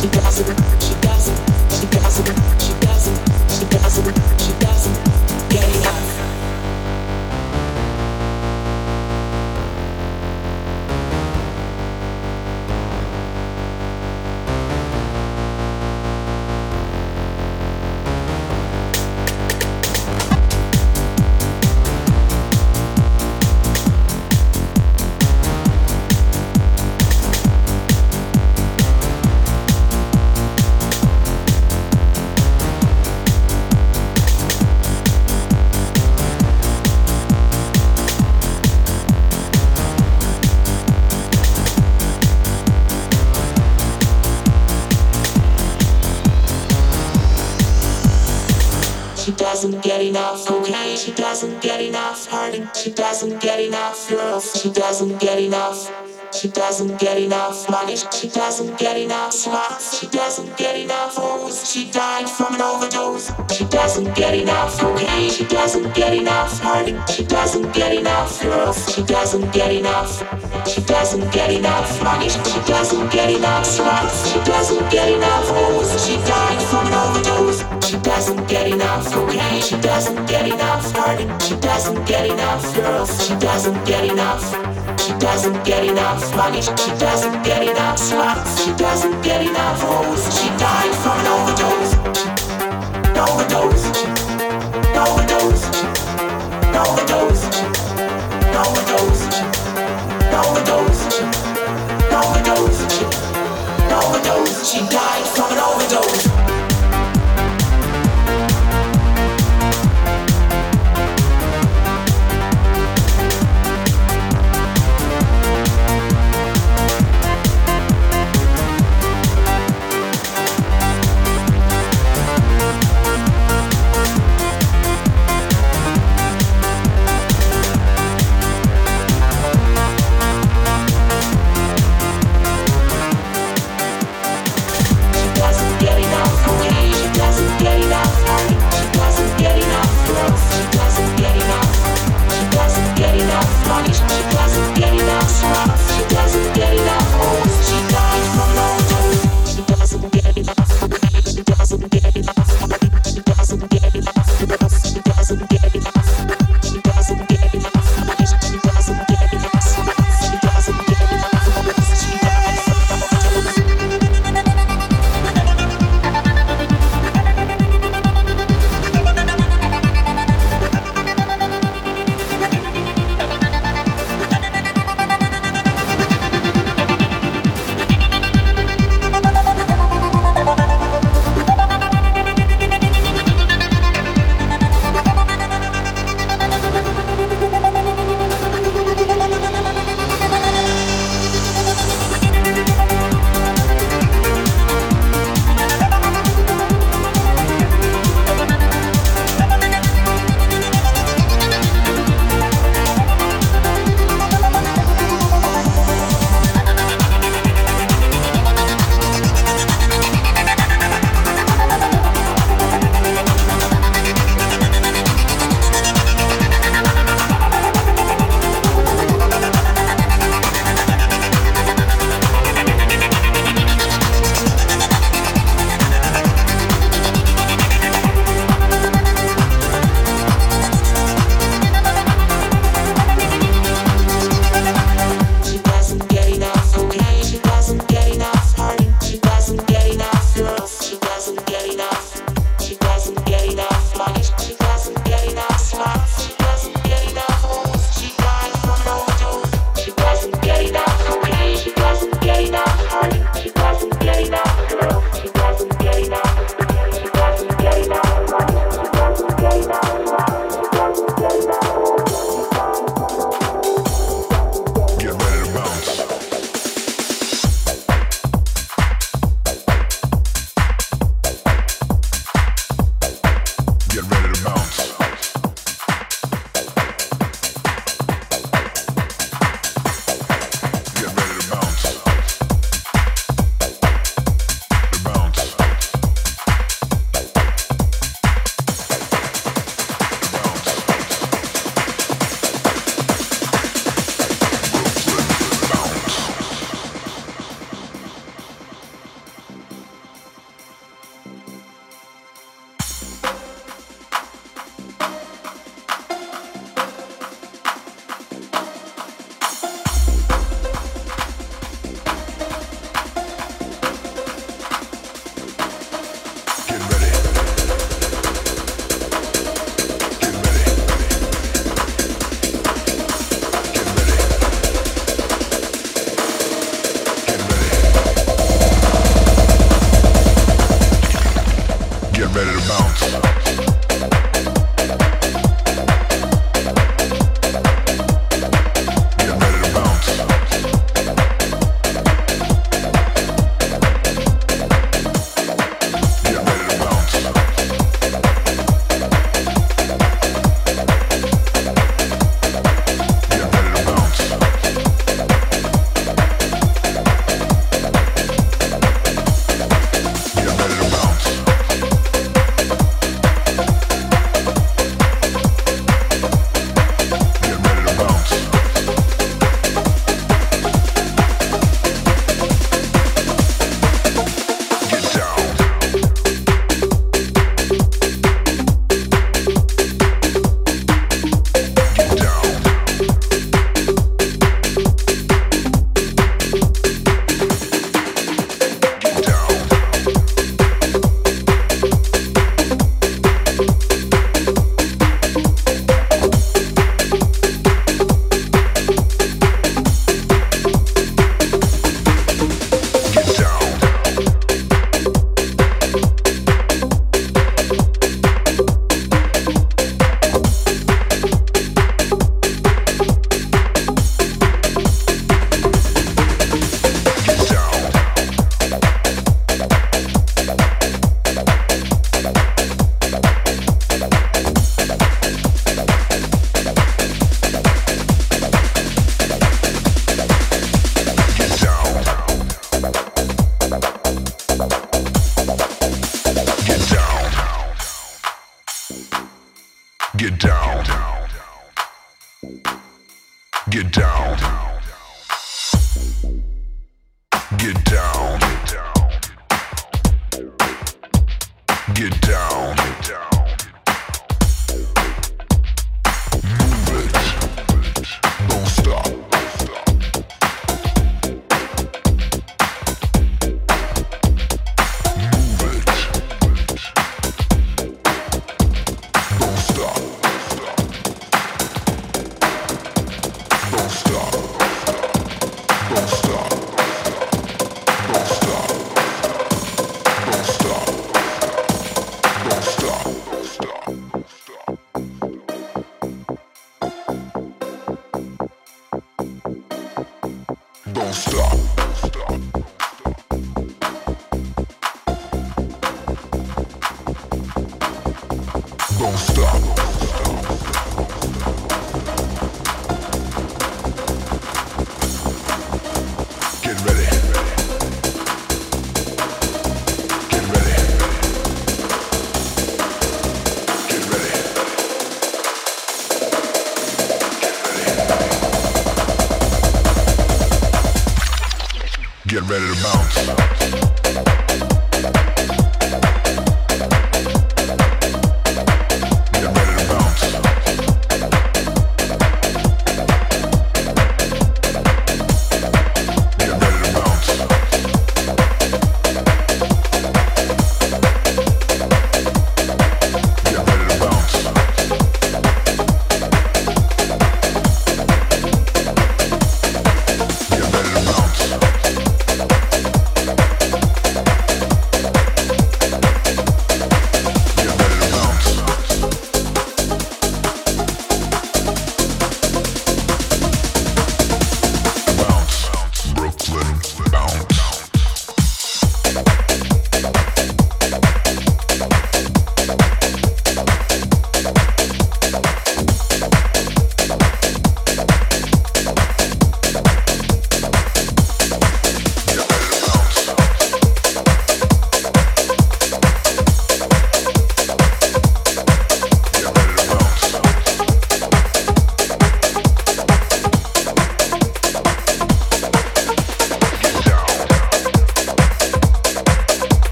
she blossomed. Doesn't get enough cocaine. She doesn't get enough hurting. She doesn't get enough girls. She doesn't get enough. She doesn't get enough money. She doesn't get enough slots. She doesn't get enough hoes. She died from an overdose. She doesn't get enough cocaine. She doesn't get enough hurting. She doesn't get enough girls. She doesn't get enough. She doesn't get enough money. She doesn't get enough slots. She doesn't get enough hoes. She died from an overdose. She doesn't get enough cocaine. She doesn't get enough hurting. She doesn't get enough girls. She doesn't get enough. She doesn't get enough money. She doesn't get enough slots. She doesn't get enough hoes. She died from an overdose. Overdose. Overdose. Overdose. Overdose. Overdose. Overdose. Overdose. She died from an overdose.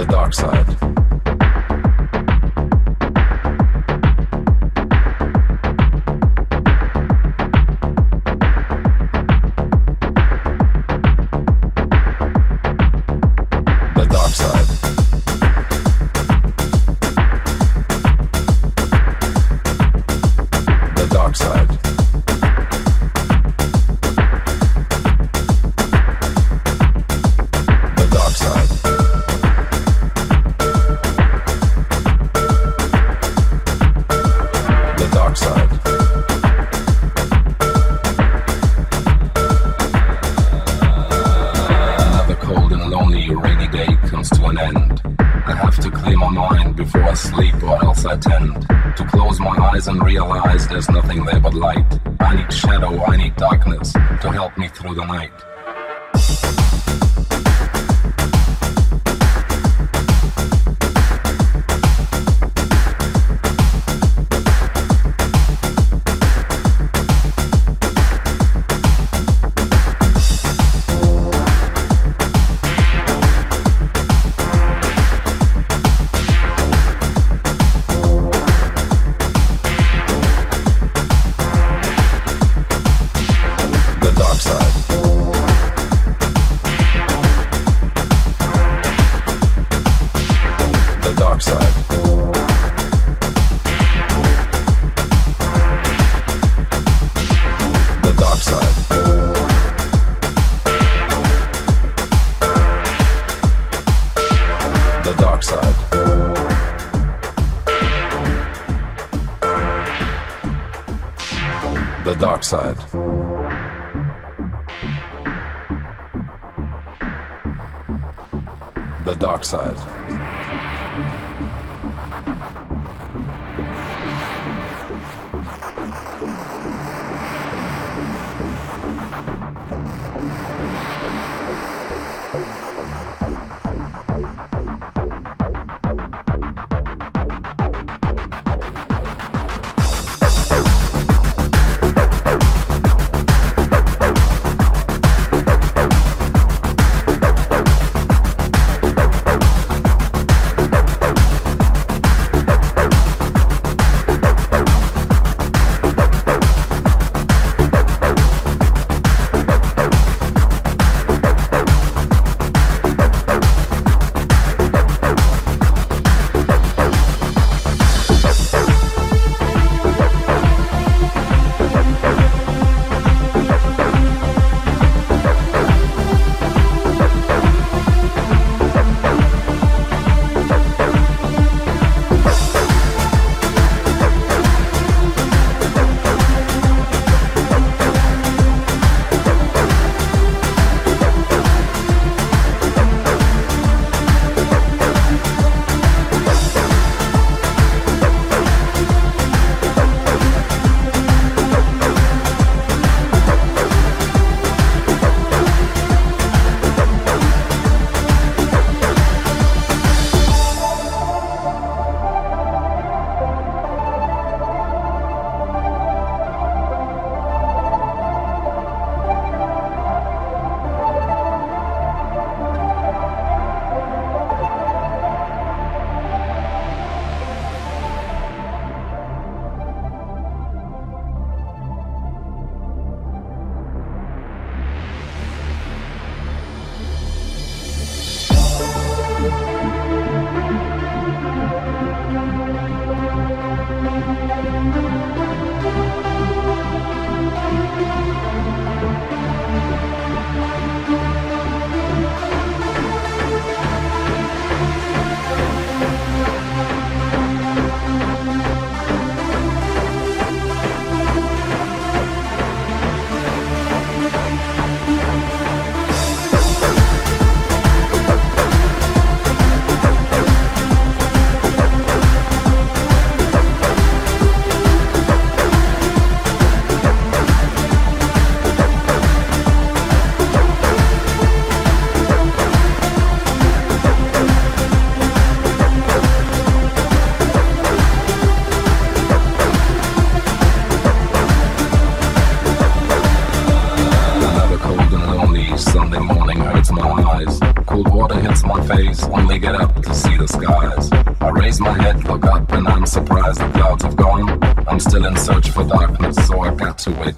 the dark side. more than I.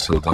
to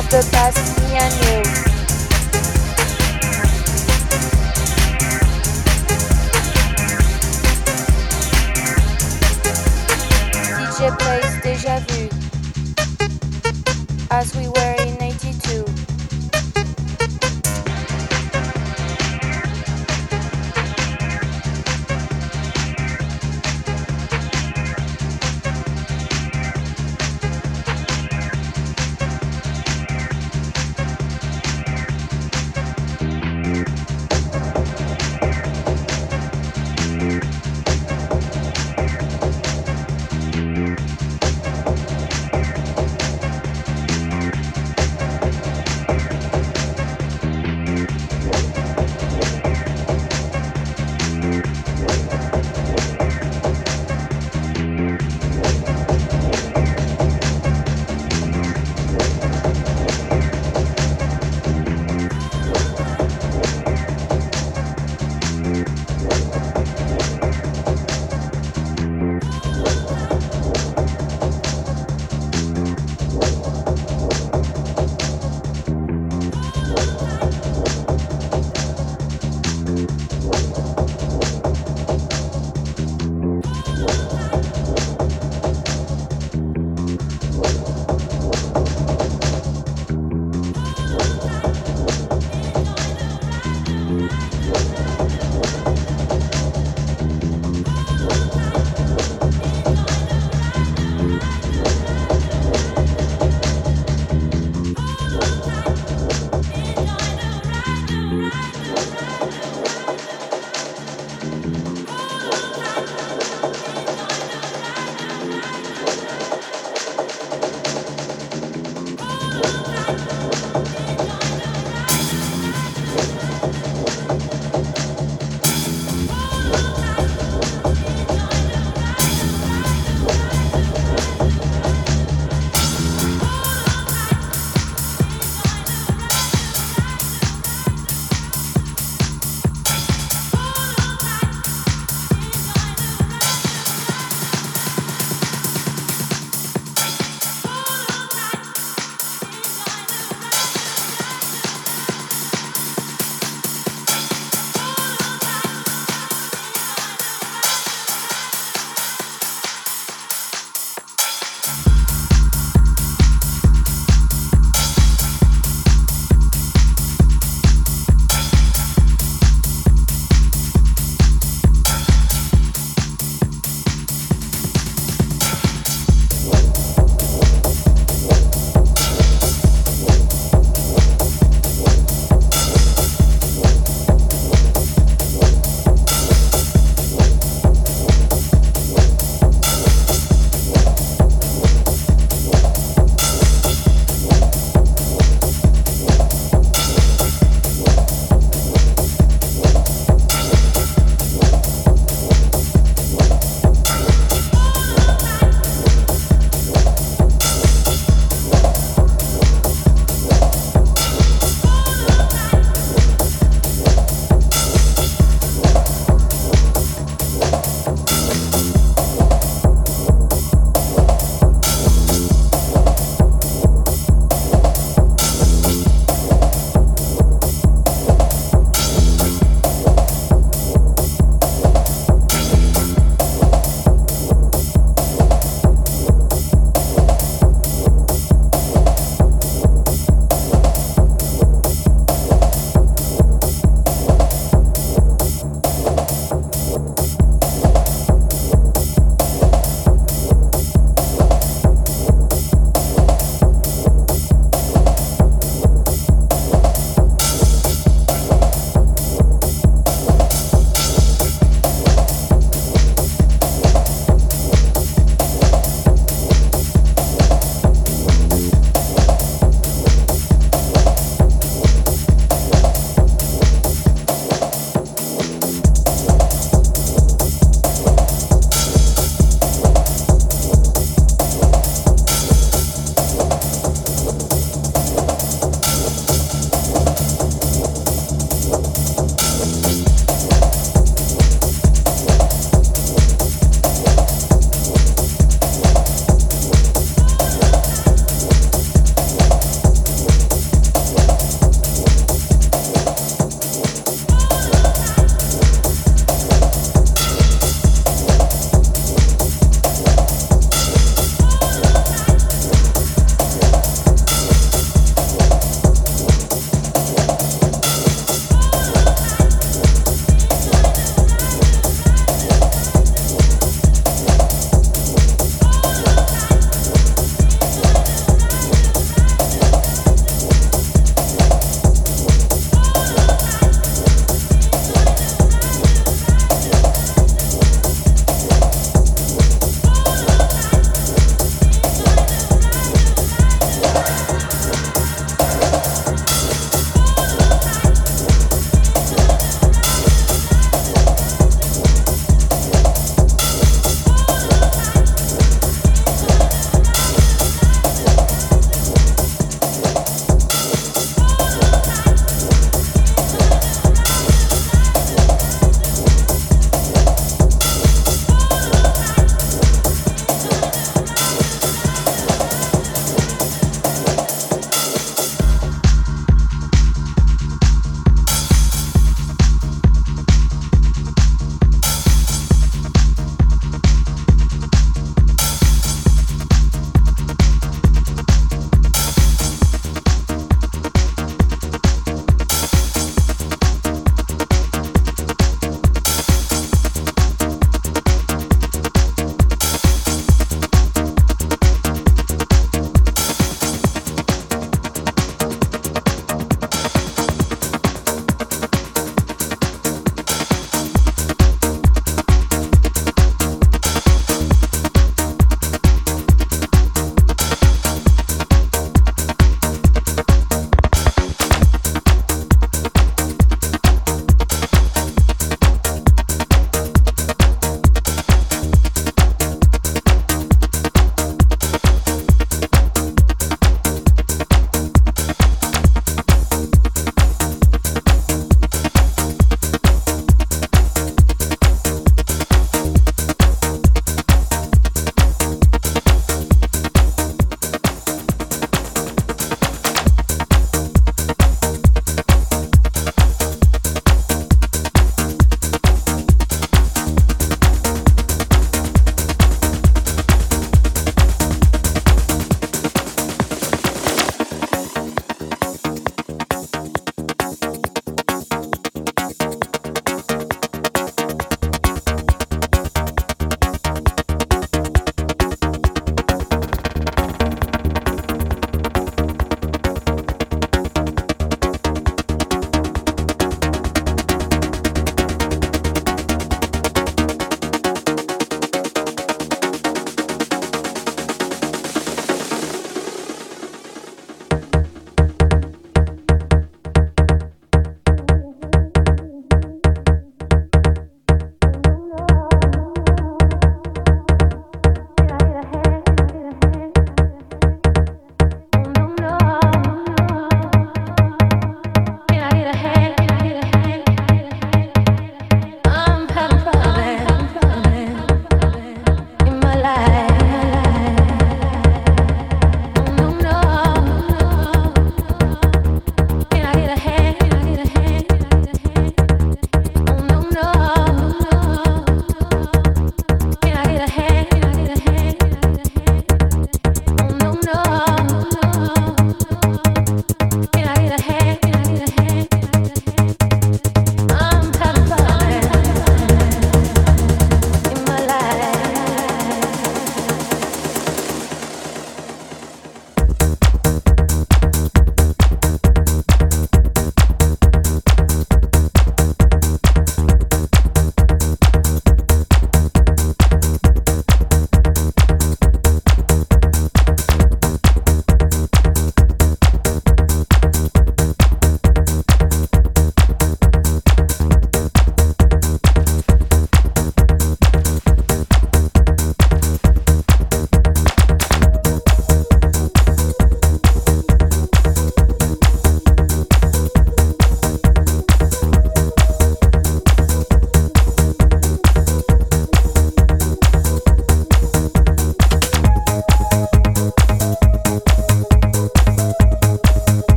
of the past me and you. DJ plays déjà vu as we were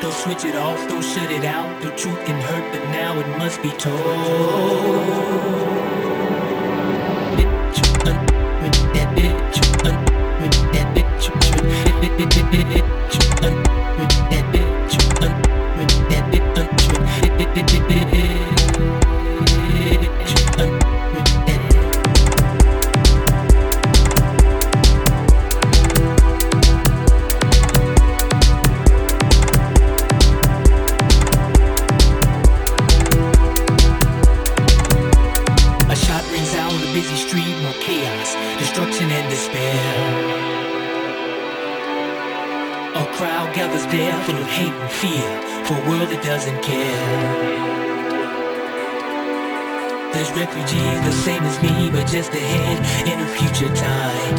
Don't switch it off, don't shut it out. The truth can hurt, but now it must be told. There's refugees the same as me, but just ahead in a future time.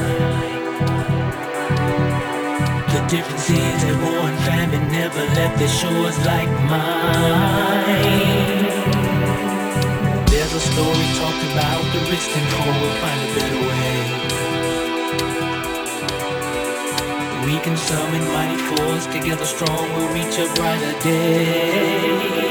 The difference is that war and famine never left their shores like mine. There's a story talked about the rich and poor will find a better way. We can summon mighty force together strong we'll reach a brighter day.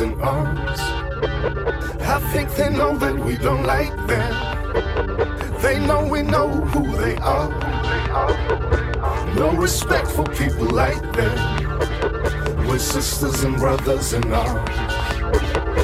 and arms. I think they know that we don't like them. They know we know who they are. No respect for people like them. We're sisters and brothers in arms.